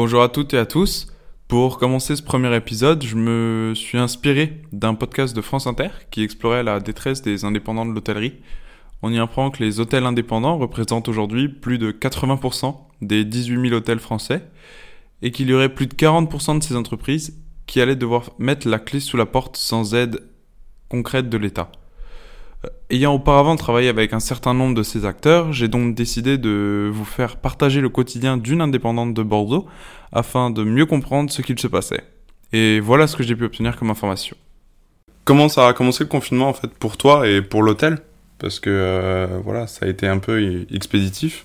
Bonjour à toutes et à tous. Pour commencer ce premier épisode, je me suis inspiré d'un podcast de France Inter qui explorait la détresse des indépendants de l'hôtellerie. On y apprend que les hôtels indépendants représentent aujourd'hui plus de 80% des 18 000 hôtels français et qu'il y aurait plus de 40% de ces entreprises qui allaient devoir mettre la clé sous la porte sans aide concrète de l'État. Euh, ayant auparavant travaillé avec un certain nombre de ces acteurs, j'ai donc décidé de vous faire partager le quotidien d'une indépendante de Bordeaux afin de mieux comprendre ce qu'il se passait. Et voilà ce que j'ai pu obtenir comme information. Comment ça a commencé le confinement en fait pour toi et pour l'hôtel? Parce que euh, voilà, ça a été un peu expéditif.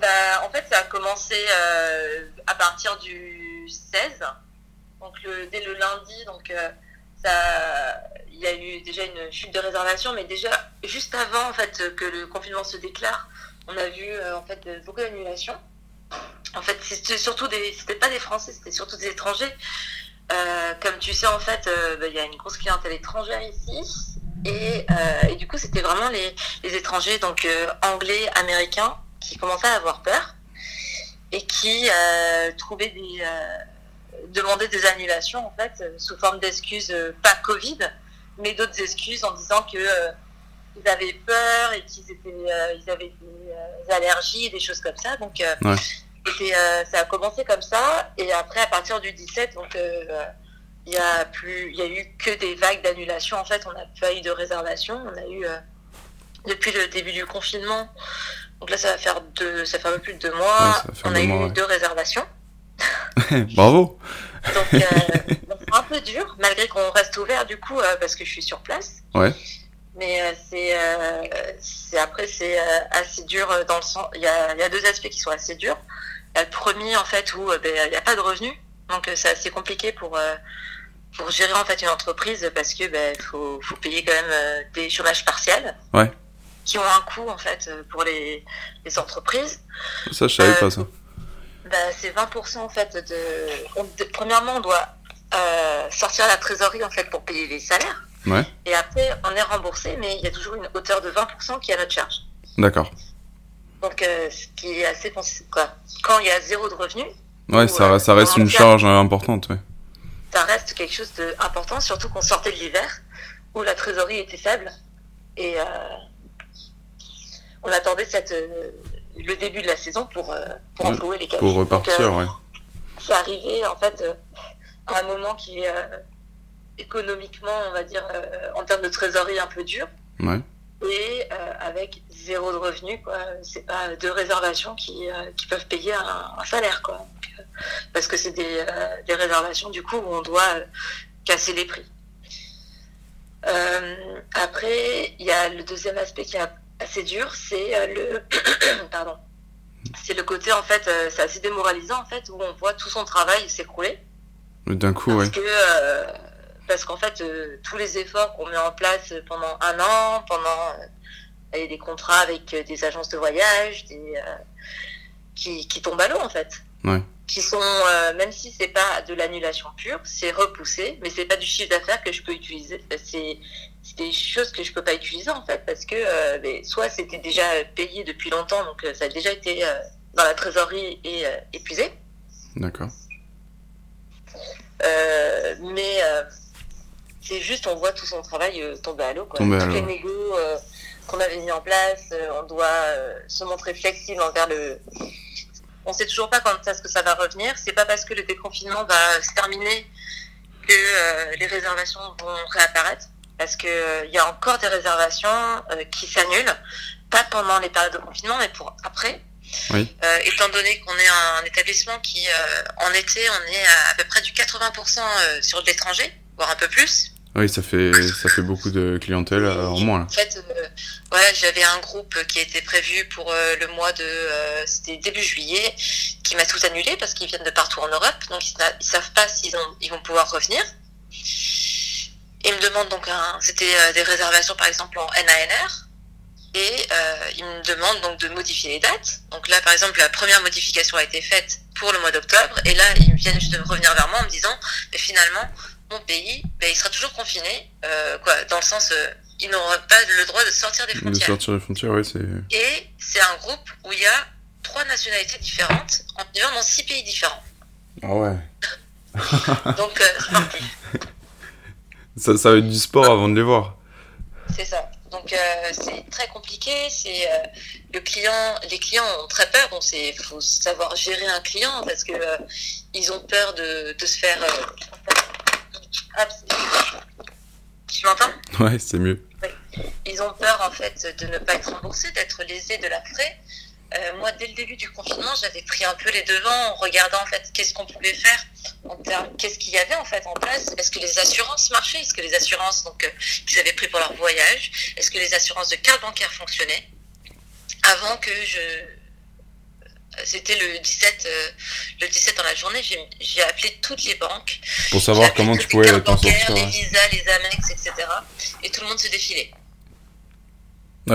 Bah, en fait, ça a commencé euh, à partir du 16, donc dès le lundi, donc il y a eu déjà une chute de réservation, mais déjà juste avant en fait que le confinement se déclare, on a vu euh, en fait beaucoup d'annulations. En fait, c'était surtout des, c'était pas des Français, c'était surtout des étrangers. Euh, comme tu sais, en fait, euh, bah, il y a une grosse clientèle étrangère ici, et, et du coup, c'était vraiment les, les, étrangers, donc anglais, américains, qui commençaient à avoir peur et qui trouvaient des demander des annulations en fait euh, sous forme d'excuses euh, pas Covid, mais d'autres excuses en disant que euh, ils avaient peur et qu'ils étaient ils avaient des allergies des choses comme ça. Donc ça a commencé comme ça. Et après à partir du 17 donc il y a plus il y a eu que des vagues d'annulation en fait on n'a pas eu de réservation. On a eu depuis le début du confinement. Donc là ça va faire deux ça fait un peu plus de deux mois. On a eu deux réservations Bravo. Donc, euh, c'est un peu dur, malgré qu'on reste ouvert du coup, euh, parce que je suis sur place. Ouais. Mais euh, c'est, c'est après c'est assez dur dans le sens. Il y a, y a, deux aspects qui sont assez durs. Y a le premier en fait où ben, il n'y a pas de revenus, donc c'est assez compliqué pour pour gérer en fait une entreprise parce que ben faut, faut payer quand même des chômages partiels. Ouais. Qui ont un coût en fait pour les, les entreprises. Ça je savais pas ça bah, c'est 20% en fait de, premièrement on doit euh, sortir la trésorerie en fait pour payer les salaires. Ouais. Et après on est remboursé mais il y a toujours une hauteur de 20% qui est à notre charge. D'accord. Donc euh, ce qui est assez quoi. Quand il y a zéro de revenu. Ouais, ça, euh, ça reste une charge importante, ouais. Ça reste quelque chose d'important, surtout qu'on sortait de l'hiver où la trésorerie était faible et on attendait cette le début de la saison pour, euh, pour les cash. Pour repartir, euh, ouais. C'est arrivé, en fait, euh, à un moment qui est économiquement, on va dire, en termes de trésorerie un peu dur. Ouais. Et avec zéro de revenu, quoi. C'est pas deux réservations qui, qui peuvent payer un, salaire, quoi. parce que c'est des, des, réservations, du coup, où on doit casser les prix. après, il y a le deuxième aspect qui a assez dur, c'est euh, le pardon, c'est le côté en fait, euh, c'est assez démoralisant en fait où on voit tout son travail s'écrouler. D'un coup, parce que euh, parce qu'en fait tous les efforts qu'on met en place pendant un an, pendant des contrats avec des agences de voyage, des, qui, qui tombent à l'eau en fait. Ouais qui sont, euh, même si c'est pas de l'annulation pure, c'est repoussé, mais c'est pas du chiffre d'affaires que je peux utiliser. C'est des choses que je peux pas utiliser en fait, parce que euh, soit c'était déjà payé depuis longtemps, donc euh, ça a déjà été dans la trésorerie et épuisé. D'accord. mais c'est juste, on voit tout son travail tomber à l'eau. Toutes les négos qu'on avait mis en place, on doit se montrer flexible envers le on sait toujours pas quand est-ce que ça va revenir. C'est pas parce que le déconfinement va se terminer que euh, les réservations vont réapparaître. Parce qu'il euh, il y a encore des réservations euh, qui s'annulent, pas pendant les périodes de confinement, mais pour après. étant donné qu'on est un établissement qui, en été, on est à, à peu près du 80% sur de l'étranger, voire un peu plus. Oui, ça fait, ça fait beaucoup de clientèle euh, en moins. Là. En fait, euh, j'avais un groupe qui était prévu pour euh, le mois de, c'était début juillet, qui m'a tout annulé parce qu'ils viennent de partout en Europe, donc ils, ne savent pas s'ils ils vont pouvoir revenir. Ils me demandent donc, c'était des réservations par exemple en NANR, et ils me demandent donc de modifier les dates. Donc là, par exemple, la première modification a été faite pour le mois d'octobre, et là, ils viennent juste de revenir vers moi en me disant, mais finalement, mon pays, ben, il sera toujours confiné, euh, quoi, dans le sens, euh, ils n'auront pas le droit de sortir des frontières. De sortir des frontières, oui, c'est. Et c'est un groupe où il y a trois nationalités différentes en vivant dans six pays différents. Ah ouais. Donc, euh, c'est parti. Ça, ça va être du sport avant de les voir. C'est ça. Donc euh, c'est très compliqué. C'est euh, le client, les clients ont très peur. Bon, c'est faut savoir gérer un client parce que euh, ils ont peur de, de se faire. tu m'entends? Ouais, c'est mieux. Ils ont peur en fait de ne pas être remboursés, d'être lésés de leurs frais. Euh, moi, dès le début du confinement, j'avais pris un peu les devants en regardant en fait qu'est-ce qu'on pouvait faire en termes, qu'est-ce qu'il y avait en fait en place. Est-ce que les assurances marchaient? Est-ce que les assurances donc euh, qu'ils avaient pris pour leur voyage? Est-ce que les assurances de carte bancaire fonctionnaient? Avant que je c'était le 17 euh, le 17 dans la journée, j'ai appelé toutes les banques Pour savoir comment tu les pouvais cartes t'en bancaires, les visas, les Amex, etc. Et tout le monde se défilait.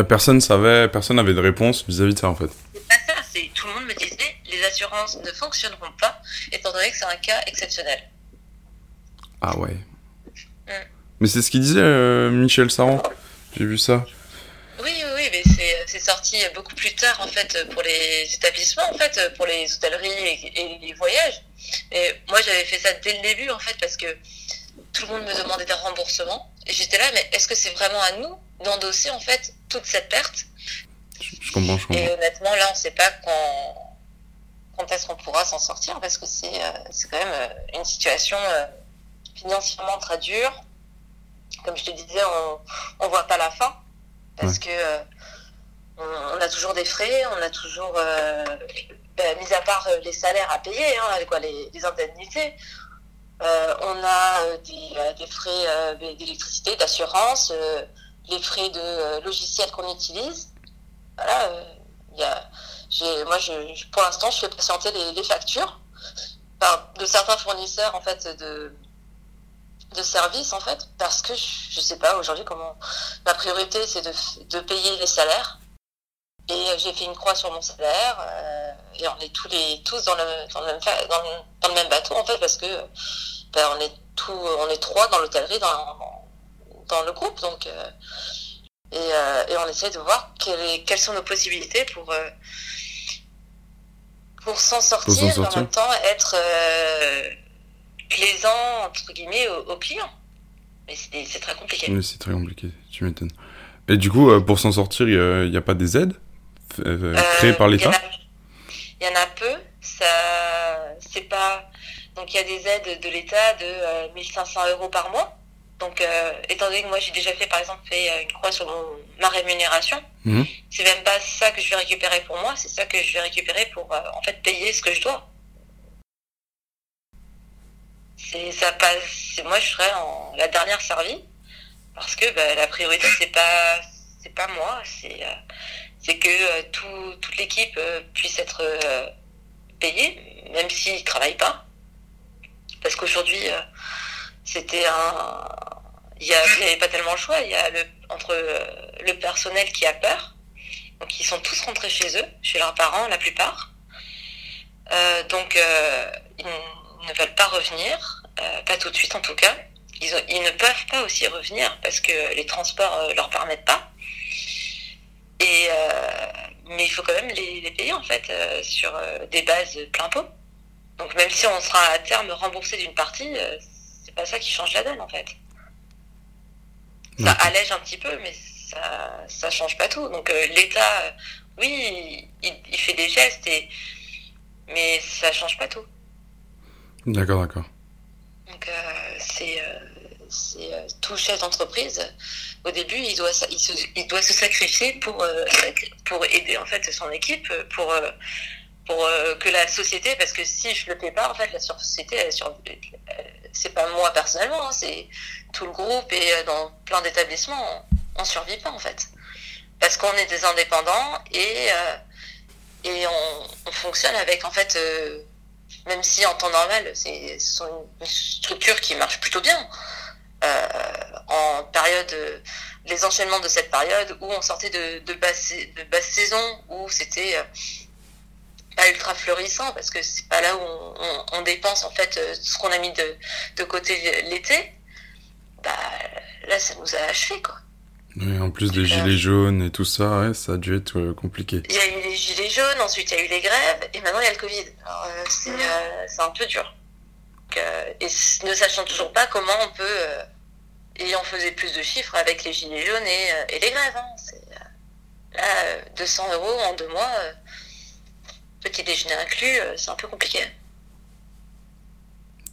Personne savait, personne n'avait de réponse vis-à-vis de ça en fait. C'est tout le monde me disait les assurances ne fonctionneront pas étant donné que c'est un cas exceptionnel. Ah ouais. Mm. Mais c'est ce qu'il disait euh, Michel Saran. J'ai vu ça. Oui, oui, mais c'est- c'est sorti beaucoup plus tard en fait pour les établissements, en fait, pour les hôtelleries et, et les voyages. Et moi j'avais fait ça dès le début en fait parce que tout le monde me demandait des remboursements et j'étais là, mais est-ce que c'est vraiment à nous d'endosser en fait toute cette perte? Je comprends, je Et honnêtement, là, on ne sait pas quand, quand est-ce qu'on pourra s'en sortir parce que c'est euh, quand même euh, une situation euh, financièrement très dure. Comme je te disais, on ne voit pas la fin parce que on, on a toujours des frais, on a toujours, euh, ben, mis à part les salaires à payer, hein, quoi, les, les indemnités. euh, on a des, des frais euh, d'électricité, d'assurance, les frais de logiciels qu'on utilise voilà, euh, y a, moi, je, pour l'instant, je fais patienter les, factures de certains fournisseurs en fait de, de services en fait, parce que je, je sais pas aujourd'hui comment. Ma priorité, c'est de, de payer les salaires. Et euh, j'ai fait une croix sur mon salaire, euh, et on est tous les tous dans le dans le même dans le, dans le même bateau en fait, parce que ben, on est tout, on est trois dans l'hôtellerie dans dans le groupe, donc. Et, euh, et on essaie de voir quelle est- quelles sont nos possibilités pour, euh, pour s'en sortir, et en même temps être euh, plaisant entre guillemets aux, aux clients. Mais c'est très compliqué. Mais c'est très compliqué, tu m'étonnes. Et du coup, pour s'en sortir, il n'y a, pas des aides créées par y l'État Il y en a peu. Ça, c'est pas. Donc il y a des aides de l'État de euh, 1500 euros par mois. Donc euh, étant donné que moi j'ai déjà fait par exemple fait euh, une croix sur mon- ma rémunération, Mhm. c'est même pas ça que je vais récupérer pour moi, c'est ça que je vais récupérer pour euh, en fait payer ce que je dois. C'est ça passe. Moi je serais en la dernière servie parce que bah, la priorité c'est pas c'est pas moi, c'est euh, c'est que tout, toute l'équipe puisse être payée, même s'ils ne travaillent pas. Parce qu'aujourd'hui, c'était un. Il n'y avait pas tellement le choix. Il y a entre euh, le personnel qui a peur. Donc, ils sont tous rentrés chez eux, chez leurs parents, la plupart. Euh, donc, euh, ils ne veulent pas revenir, pas tout de suite en tout cas. Ils, ne peuvent pas aussi revenir parce que les transports ne leur permettent pas. Et, mais il faut quand même les, les payer en fait sur des bases plein pot. Donc même si on sera à terme remboursé d'une partie, c'est pas ça qui change la donne en fait. Ça allège un petit peu, mais ça ça change pas tout. Donc euh, l'État, euh, oui, il, il fait des gestes et mais ça change pas tout. D'accord, d'accord. Donc euh, c'est euh, tout chef d'entreprise. Au début, il doit il, se, il doit se sacrifier pour pour aider en fait son équipe pour pour euh, que la société parce que si je le paie pas en fait la société elle c'est pas moi personnellement hein, c'est tout le groupe et euh, dans plein d'établissements on, survit pas en fait. Parce qu'on est des indépendants et euh, et on, on fonctionne avec en fait même si en temps normal c'est une structure qui marche plutôt bien en période les enchaînements de cette période où on sortait de, basse de basse saison où c'était pas ultra florissant parce que c'est pas là où on, on- on dépense en fait euh, ce qu'on a mis de, de côté l'été bah là ça nous a achevé quoi Oui, en plus des gilets jaunes et tout ça, ouais, ça a dû être compliqué. Il y a eu les gilets jaunes, ensuite il y a eu les grèves, et maintenant il y a le Covid. c'est un peu dur. et ne sachant toujours pas comment on peut et on faisait plus de chiffres avec les gilets jaunes et, les grèves. Hein. là, 200 euros en deux mois, petit déjeuner inclus, c'est un peu compliqué.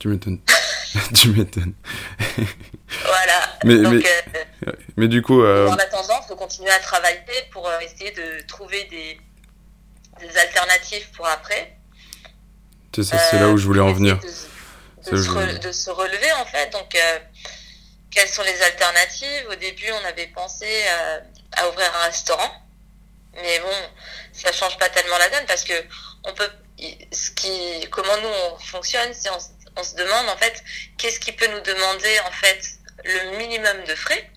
Tu m'étonnes. tu m'étonnes. voilà. Mais, mais, euh, mais, du coup. Euh... En attendant, il faut continuer à travailler pour euh, essayer de trouver des, des alternatives pour après. C'est ça, c'est là où je voulais en venir. De, se, de, se relever en fait. Donc, euh, quelles sont les alternatives? Au début, on avait pensé à ouvrir un restaurant. Mais bon, ça change pas tellement la donne parce que on peut. Ce qui, comment nous on fonctionne, c'est on on se demande en fait qu'est-ce qui peut nous demander en fait le minimum de frais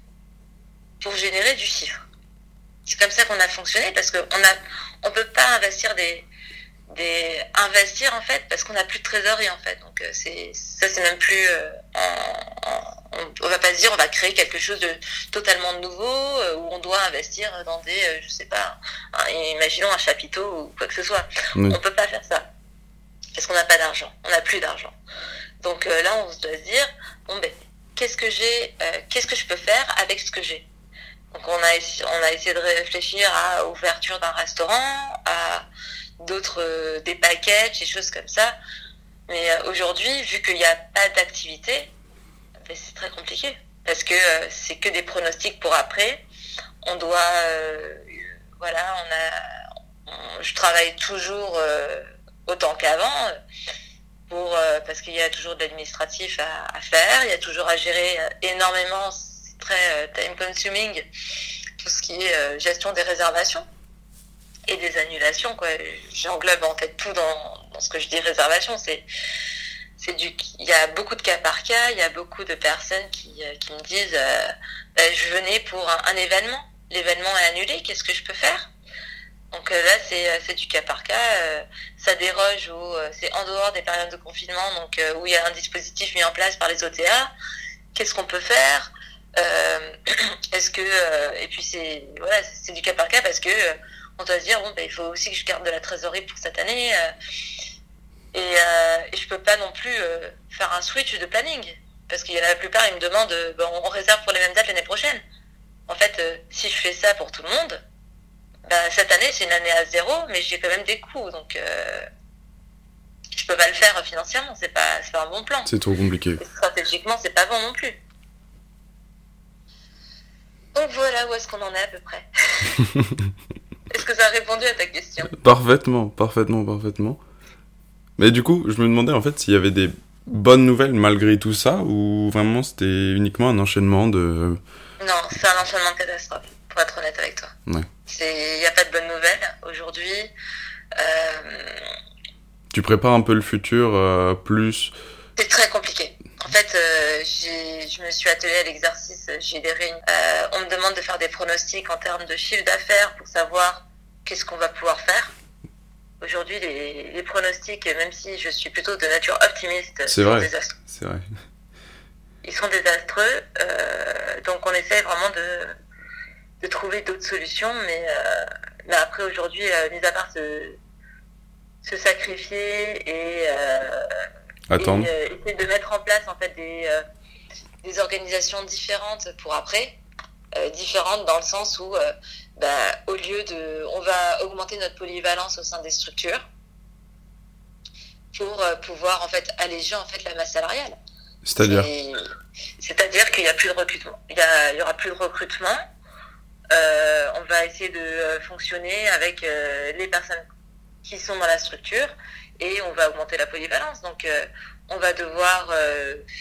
pour générer du chiffre. C'est comme ça qu'on a fonctionné parce qu'on a on peut pas investir des investir en fait parce qu'on n'a plus de trésorerie en fait. Donc euh, c'est ça c'est même plus euh, on, va pas se dire on va créer quelque chose de totalement nouveau euh, où on doit investir dans des je sais pas imaginons un chapiteau ou quoi que ce soit. On peut pas faire ça parce qu'on n'a pas d'argent, on n'a plus d'argent. Donc euh, là, on se doit se dire, bon ben, qu'est-ce que j'ai, euh, qu'est-ce que je peux faire avec ce que j'ai? Donc on a, on a essayé de réfléchir à l'ouverture d'un restaurant, à d'autres, euh, des packages, des choses comme ça. Mais aujourd'hui, vu qu'il n'y a pas d'activité, ben, c'est très compliqué. Parce que c'est que des pronostics pour après. On doit, voilà, on a, je travaille toujours autant qu'avant, pour euh, parce qu'il y a toujours de l'administratif à, faire, il y a toujours à gérer euh, énormément, c'est très euh, time consuming, tout ce qui est gestion des réservations et des annulations. Quoi. J'englobe en fait tout dans, dans ce que je dis réservation. C'est c'est du il y a beaucoup de cas par cas il y a beaucoup de personnes qui, qui me disent ben, je venais pour un, événement l'événement est annulé qu'est-ce que je peux faire? Donc euh, là, euh, c'est du cas par cas. Euh, ça déroge ou c'est en dehors des périodes de confinement, donc où il y a un dispositif mis en place par les OTA. Qu'est-ce qu'on peut faire? Est-ce que et puis c'est voilà, c'est du cas par cas parce que on doit se dire bon, ben, il faut aussi que je garde de la trésorerie pour cette année. et, et je peux pas non plus faire un switch de planning parce qu'il y en a la plupart ils me demandent on réserve pour les mêmes dates l'année prochaine. En fait, si je fais ça pour tout le monde bah, cette année, c'est une année à zéro, mais j'ai quand même des coûts, donc euh, je peux pas le faire financièrement, c'est pas, pas un bon plan. C'est trop compliqué. stratégiquement, c'est pas bon non plus. Donc voilà où est-ce qu'on en est à peu près. est-ce que ça a répondu à ta question Parfaitement, parfaitement, parfaitement. Mais du coup, je me demandais en fait s'il y avait des bonnes nouvelles malgré tout ça, ou vraiment c'était uniquement un enchaînement de... Non, c'est un enchaînement de catastrophe, pour être honnête avec toi. Ouais. Il n'y a pas de bonnes nouvelles aujourd'hui. Euh, tu prépares un peu le futur euh, plus? C'est très compliqué. En fait, euh, je me suis attelée à l'exercice, j'ai des réunions. on me demande de faire des pronostics en termes de chiffre d'affaires pour savoir qu'est-ce qu'on va pouvoir faire. Aujourd'hui, les, pronostics, même si je suis plutôt de nature optimiste, c'est vrai. C'est vrai. Ils sont désastreux. donc, on essaie vraiment de, de trouver d'autres solutions. Mais, euh, mais après, aujourd'hui, euh, mis à part se, se sacrifier et, euh, Attendre. essayer de mettre en place en fait des, des organisations différentes pour après, différentes dans le sens où, bah, au lieu de, on va augmenter notre polyvalence au sein des structures pour pouvoir en fait alléger en fait la masse salariale. C'est-à-dire C'est-à-dire qu'il n'y a plus de recrutement. Il y, y aura plus de recrutement. Euh, on va essayer de euh, fonctionner avec euh, les personnes qui sont dans la structure et on va augmenter la polyvalence. Donc, on va devoir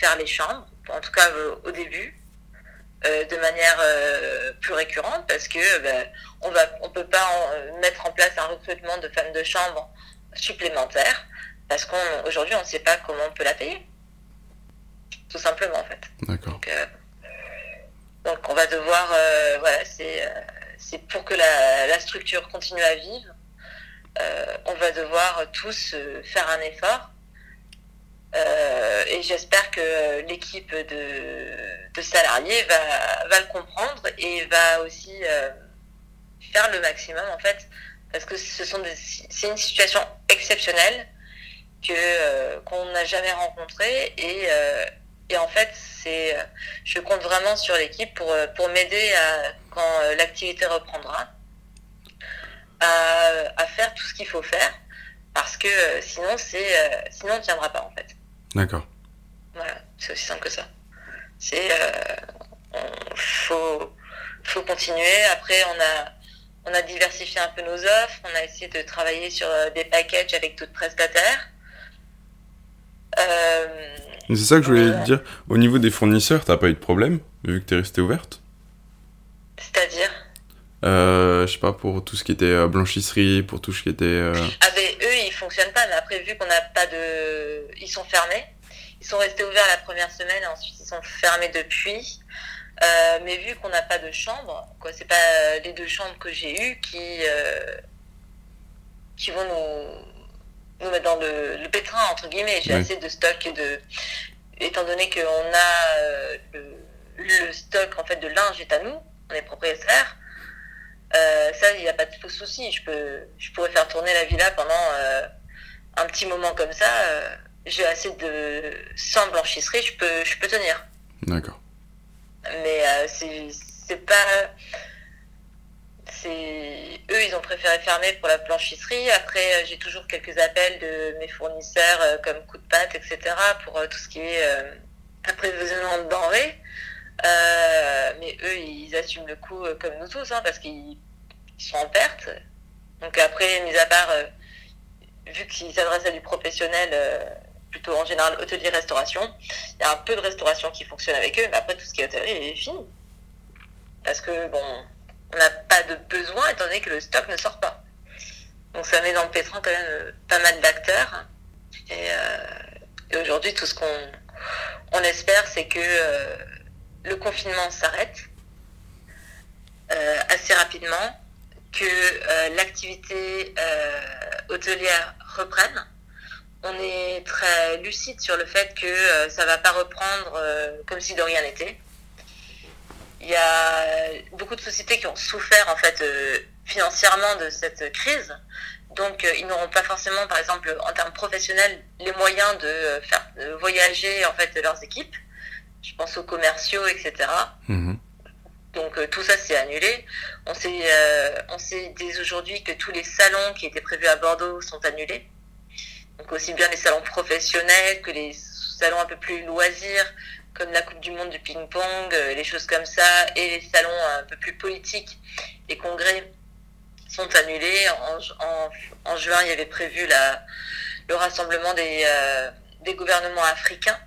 faire les chambres, en tout cas au début, de manière plus récurrente parce que ben, on va on peut pas mettre en place un recrutement de femmes de chambre supplémentaire parce qu'aujourd'hui on ne sait pas comment on peut la payer tout simplement en fait d'accord donc on va devoir, euh, voilà, c'est euh, c'est pour que la, la, structure continue à vivre, euh, on va devoir tous faire un effort. Et j'espère que l'équipe de, salariés va, va, le comprendre et va aussi faire le maximum en fait parce que ce sont c'est une situation exceptionnelle que qu'on n'a jamais rencontrée et et en fait, c'est, je compte vraiment sur l'équipe pour, pour m'aider quand l'activité reprendra à, à, faire tout ce qu'il faut faire parce que sinon, c'est, sinon on tiendra pas en fait. D'accord. Voilà, c'est aussi simple que ça. C'est, euh, faut, faut continuer. Après, on a, on a diversifié un peu nos offres. On a essayé de travailler sur des packages avec d'autres prestataires. Euh, c'est ça que je voulais te dire. Au niveau des fournisseurs, t'as pas eu de problème, vu que t'es restée ouverte? C'est-à-dire? euh, Je sais pas, pour tout ce qui était euh, blanchisserie, pour tout ce qui était... Euh... Ah ben, eux, ils fonctionnent pas, mais après, vu qu'on n'a pas de... Ils sont fermés. Ils sont restés ouverts la première semaine, ensuite ils sont fermés depuis. Euh, mais vu qu'on n'a pas de chambre, quoi, c'est pas les deux chambres que j'ai eues qui, euh, qui vont nous nous mettre dans le, le pétrin, entre guillemets. J'ai assez de stock et de. Étant donné qu'on a euh, le, le, stock en fait de linge est à nous, on est propriétaire. Euh, ça, il n'y a pas de souci. Je peux, je pourrais faire tourner la villa pendant euh, un petit moment comme ça. Euh, j'ai assez de sans blanchisserie, je peux, je peux tenir. D'accord. Mais c'est pas eux, ils ont préféré fermer pour la blanchisserie. Après, j'ai toujours quelques appels de mes fournisseurs comme Coup de Pâte, etc. pour tout ce qui est approvisionnement de denrées. Mais eux, ils assument le coup comme nous tous, hein, parce qu'ils sont en perte. Donc après, mis à part, vu qu'ils s'adressent à du professionnel, plutôt en général hôtelier-restauration, il y a un peu de restauration qui fonctionne avec eux, mais après tout ce qui est hôtellerie est fini. Parce que bon, on n'a pas de besoin étant donné que le stock ne sort pas. Donc ça met dans le pétrin quand même euh, pas mal d'acteurs. Et, euh, aujourd'hui, tout ce qu'on on espère, c'est que euh, le confinement s'arrête euh, assez rapidement, que euh, l'activité euh, hôtelière reprenne. On est très lucide sur le fait que ça va pas reprendre comme si de rien n'était il y a beaucoup de sociétés qui ont souffert en fait financièrement de cette crise. Donc ils n'auront pas forcément, par exemple, en termes professionnels, les moyens de faire voyager en fait leurs équipes. Je pense aux commerciaux, etc. Mmh. Donc euh, tout ça c'est annulé. On sait, euh, on sait dès aujourd'hui que tous les salons qui étaient prévus à Bordeaux sont annulés. Donc aussi bien les salons professionnels que les salons un peu plus loisirs, comme la Coupe du Monde du ping-pong, euh, les choses comme ça, et les salons un peu plus politiques, les congrès sont annulés. En, en, en juin, il y avait prévu la, le rassemblement des, euh, des gouvernements africains,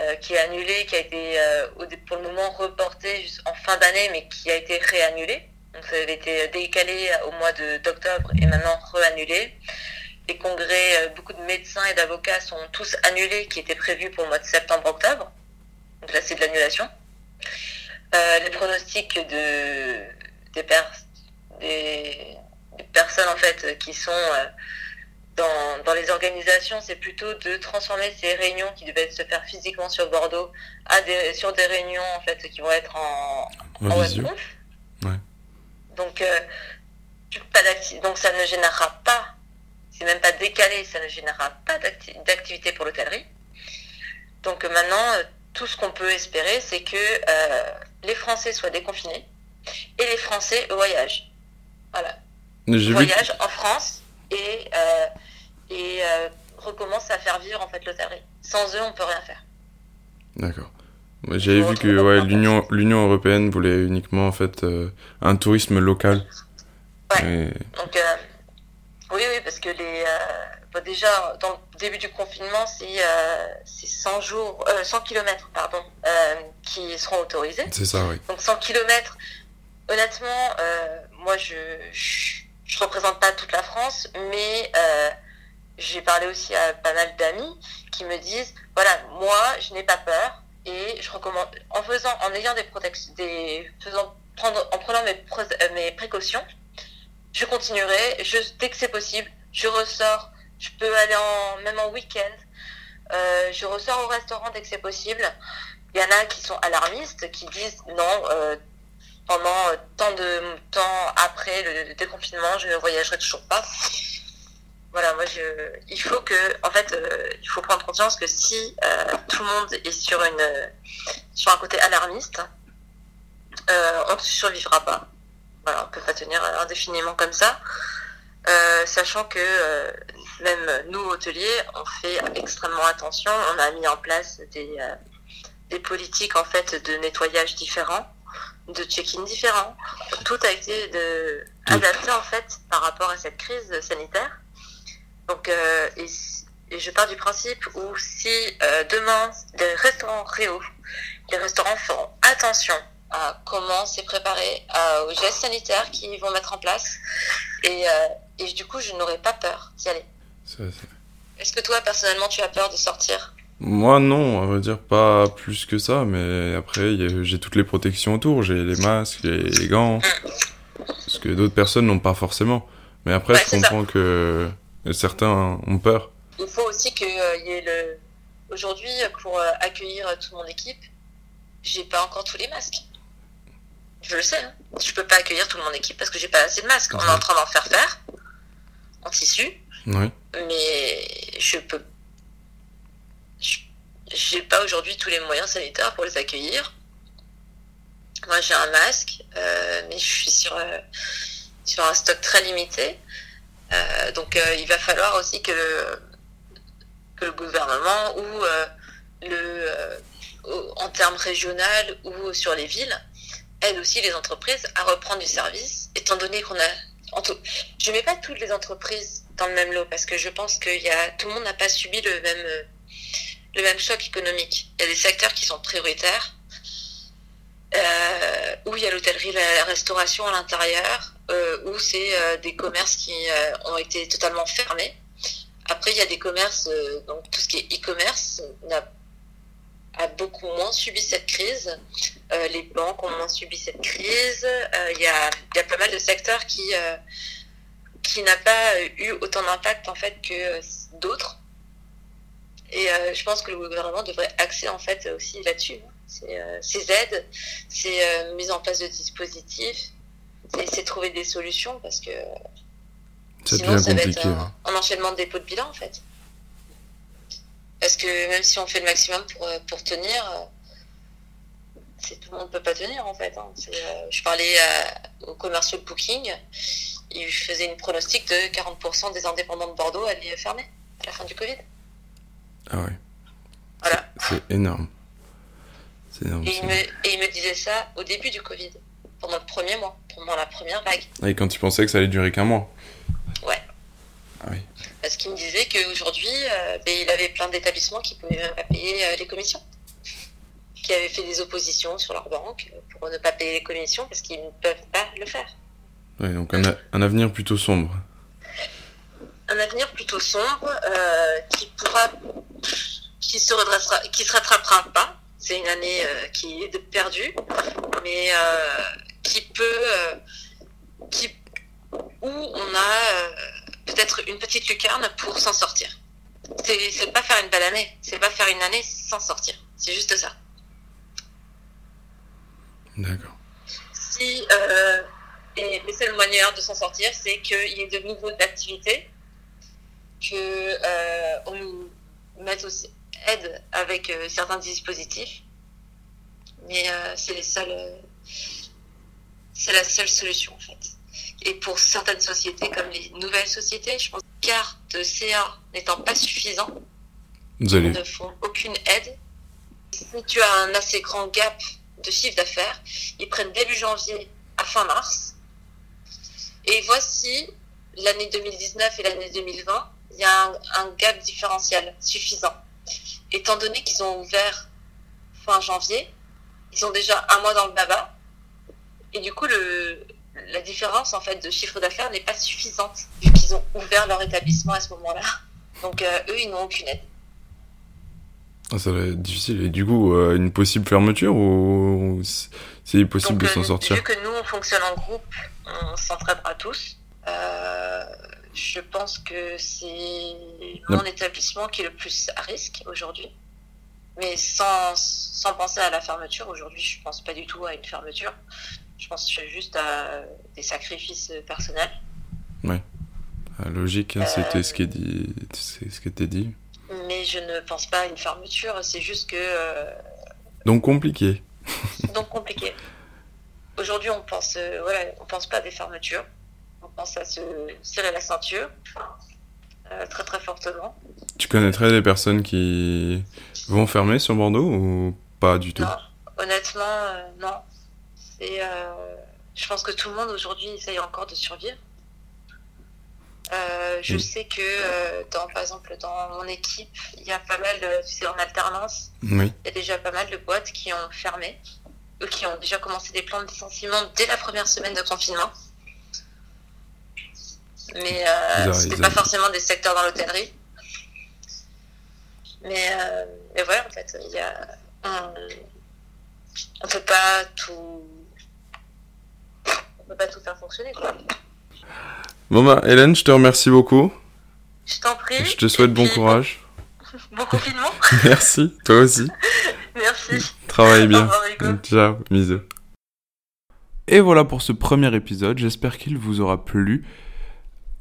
euh, qui est annulé, qui a été euh, pour le moment reporté en fin d'année, mais qui a été réannulé. Donc ça avait été décalé au mois d'octobre et maintenant reannulé. Les congrès, beaucoup de médecins et d'avocats sont tous annulés, qui étaient prévus pour le mois de septembre-octobre. Donc là, c'est de l'annulation. Euh, les pronostics de, des, des, personnes en fait qui sont euh, dans, dans, les organisations, c'est plutôt de transformer ces réunions qui devaient se faire physiquement sur Bordeaux à des, sur des réunions en fait qui vont être en, en, en webconf. Ouais. Donc, euh, pas donc ça ne générera pas, c'est même pas décalé, ça ne générera pas d'activité pour l'hôtellerie. Donc maintenant, tout ce qu'on peut espérer, c'est que euh, les Français soient déconfinés et les Français voyagent. Voilà. Voyagent en France et, euh, et euh, recommencent à faire vivre en fait l'hôtellerie. Sans eux, on peut rien faire. D'accord. J'avais vu que ouais, l'Union l'Union européenne voulait uniquement en fait euh, un tourisme local. Ouais. Et... Donc euh, oui oui parce que les bah déjà dans le début du confinement, c'est euh, 100 jours, euh, 100 km pardon, qui seront autorisés. C'est ça, oui. Donc 100 km. Honnêtement, moi je, je, je représente pas toute la France, mais j'ai parlé aussi à pas mal d'amis qui me disent voilà, moi je n'ai pas peur et je recommande en faisant, en ayant des protections, des faisant prendre, en prenant mes, mes précautions, je continuerai. Dès que c'est possible, je ressors je peux aller en, même en week-end. Euh, je ressors au restaurant dès que c'est possible. Il y en a qui sont alarmistes, qui disent non, euh, pendant tant de temps après le déconfinement, je ne voyagerai toujours pas. Voilà, moi, je, il faut que, en fait, euh, il faut prendre conscience que si euh, tout le monde est sur une, sur un côté alarmiste, euh, on ne survivra pas. Voilà, on peut pas tenir indéfiniment comme ça, sachant que même nous hôteliers, on fait extrêmement attention. On a mis en place des, des politiques en fait de nettoyage différents, de check-in différents. Tout a été de, adapté en fait par rapport à cette crise sanitaire. Donc, euh, et, je pars du principe où si euh, demain les restaurants réouvrent, les restaurants feront attention à comment c'est préparé, aux gestes sanitaires qu'ils vont mettre en place. Et, euh, et du coup, je n'aurai pas peur d'y aller. Est-ce que toi, personnellement, tu as peur de sortir? Moi, non, à vrai dire, pas plus que ça. Mais après, j'ai toutes les protections autour. J'ai les masques, les, gants. Mm. Ce que d'autres personnes n'ont pas forcément. Mais après, je comprends que certains ont peur. Il faut aussi qu'il euh, y ait le. Aujourd'hui, pour euh, accueillir toute mon équipe, j'ai pas encore tous les masques. Je le sais. Hein. Je peux pas accueillir toute mon équipe parce que j'ai pas assez de masques. On est en train d'en faire faire en tissu. Oui. Mais je peux. J'ai pas aujourd'hui tous les moyens sanitaires pour les accueillir. Moi, j'ai un masque, euh, mais je suis sur, sur un stock très limité. Euh, donc euh, il va falloir aussi que le, que le gouvernement ou euh, le, en termes régional ou sur les villes aide aussi les entreprises à reprendre du service, étant donné qu'on a... En tout, je ne mets pas toutes les entreprises dans le même lot parce que je pense que y a, tout le monde n'a pas subi le même, le même choc économique. Il y a des secteurs qui sont prioritaires, où il y a l'hôtellerie, la restauration à l'intérieur, euh, où c'est euh, des commerces qui euh, ont été totalement fermés. Après, il y a des commerces, donc tout ce qui est e-commerce a, beaucoup moins subi cette crise. les banques ont moins subi cette crise. Il y, a, y, a, pas mal de secteurs qui, qui n'a pas eu autant d'impact en fait que d'autres. Et je pense que le gouvernement devrait axer en fait aussi là-dessus. Hein. ces aides, ces mises en place de dispositifs, c'est trouver des solutions parce que sinon ça va être un, enchaînement de dépôts de bilan en fait. Parce que même si on fait le maximum pour, euh, pour tenir, euh, tout le monde ne peut pas tenir en fait. Hein. Euh, je parlais au commercial Booking, il faisait une pronostic de 40% des indépendants de Bordeaux allaient fermer à la fin du Covid. Ah ouais. Voilà. C'est énorme. énorme. Et, il me, et il me disait ça au début du Covid pendant le premier mois, pendant la première vague. Et quand tu pensais que ça allait durer qu'un mois Ouais. Ah oui. Parce qu'il me disait qu'aujourd'hui, euh, ben, il avait plein d'établissements qui ne pouvaient même pas payer euh, les commissions. Qui avaient fait des oppositions sur leur banque pour ne pas payer les commissions parce qu'ils ne peuvent pas le faire. Oui, donc un, un avenir plutôt sombre. Un avenir plutôt sombre euh, qui pourra. qui se redressera. qui se rattrapera pas. C'est une année qui est perdue. Mais qui peut, euh, qui, où on a euh, peut-être une petite lucarne pour s'en sortir. C'est pas faire une belle année, c'est pas faire une année sans sortir. C'est juste ça. D'accord. Si, euh, et le seul moyen de s'en sortir, c'est qu'il y ait de nouveaux activités, qu'on nous mette aussi aide avec certains dispositifs. Mais c'est les seuls c'est la seule solution en fait. Et pour certaines sociétés, comme les nouvelles sociétés, je pense que de CA n'étant pas suffisant, Vous allez... ne font aucune aide. Si tu as un assez grand gap de chiffre d'affaires, ils prennent début janvier à fin mars. Et voici l'année 2019 et l'année 2020, il y a un, un gap différentiel suffisant. Étant donné qu'ils ont ouvert fin janvier, ils ont déjà un mois dans le baba et du coup, le, la différence en fait de chiffre d'affaires n'est pas suffisante vu qu'ils ont ouvert leur établissement à ce moment-là. Donc euh, eux, ils n'ont aucune aide. Ah, ça va être difficile. Et du coup, euh, une possible fermeture ou c'est possible de s'en euh, sortir Vu que nous, on fonctionne en groupe, on s'entraidera tous. je pense que c'est mon établissement qui est le plus à risque aujourd'hui. Mais sans, sans penser à la fermeture, aujourd'hui, je pense pas du tout à une fermeture. Je pense juste à des sacrifices personnels. Ouais. Ah, logique, hein, c'était ce qui est dit. C'est ce qui était dit. Mais je ne pense pas à une fermeture, c'est juste que. euh, Donc compliqué. donc compliqué. Aujourd'hui, on pense, euh, voilà, on pense pas à des fermetures. On pense à se serrer la ceinture euh, très très fortement. Tu connaîtrais des personnes qui vont fermer sur Bordeaux ou pas du tout? Non, honnêtement, euh, non. Euh, je pense que tout le monde aujourd'hui essaye encore de survivre. Euh, je sais que euh, dans, par exemple, dans mon équipe, il y a pas mal, de- c'est en alternance, il y a déjà pas mal de boîtes qui ont fermé, ou qui ont déjà commencé des plans de licenciement dès la première semaine de confinement. Mais euh, c'était arrivent. pas forcément des secteurs dans l'hôtellerie. Mais, mais voilà, en fait, il y a, on, on peut pas tout, peut pas tout faire fonctionner. Quoi. Bon bah Hélène, je te remercie beaucoup. Je t'en prie. Je te souhaite bon puis, courage. Bon confinement. Merci, toi aussi. Merci. Travaille Au bien. revoir. Ciao, bisous. Et voilà pour ce premier épisode, j'espère qu'il vous aura plu.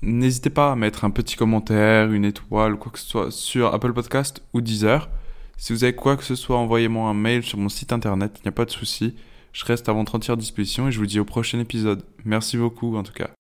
N'hésitez pas à mettre un petit commentaire, une étoile, quoi que ce soit sur Apple Podcast ou Deezer. Si vous avez quoi que ce soit, envoyez-moi un mail sur mon site internet, il n'y a pas de souci. Je reste à votre entière disposition et je vous dis au prochain épisode. Merci beaucoup en tout cas.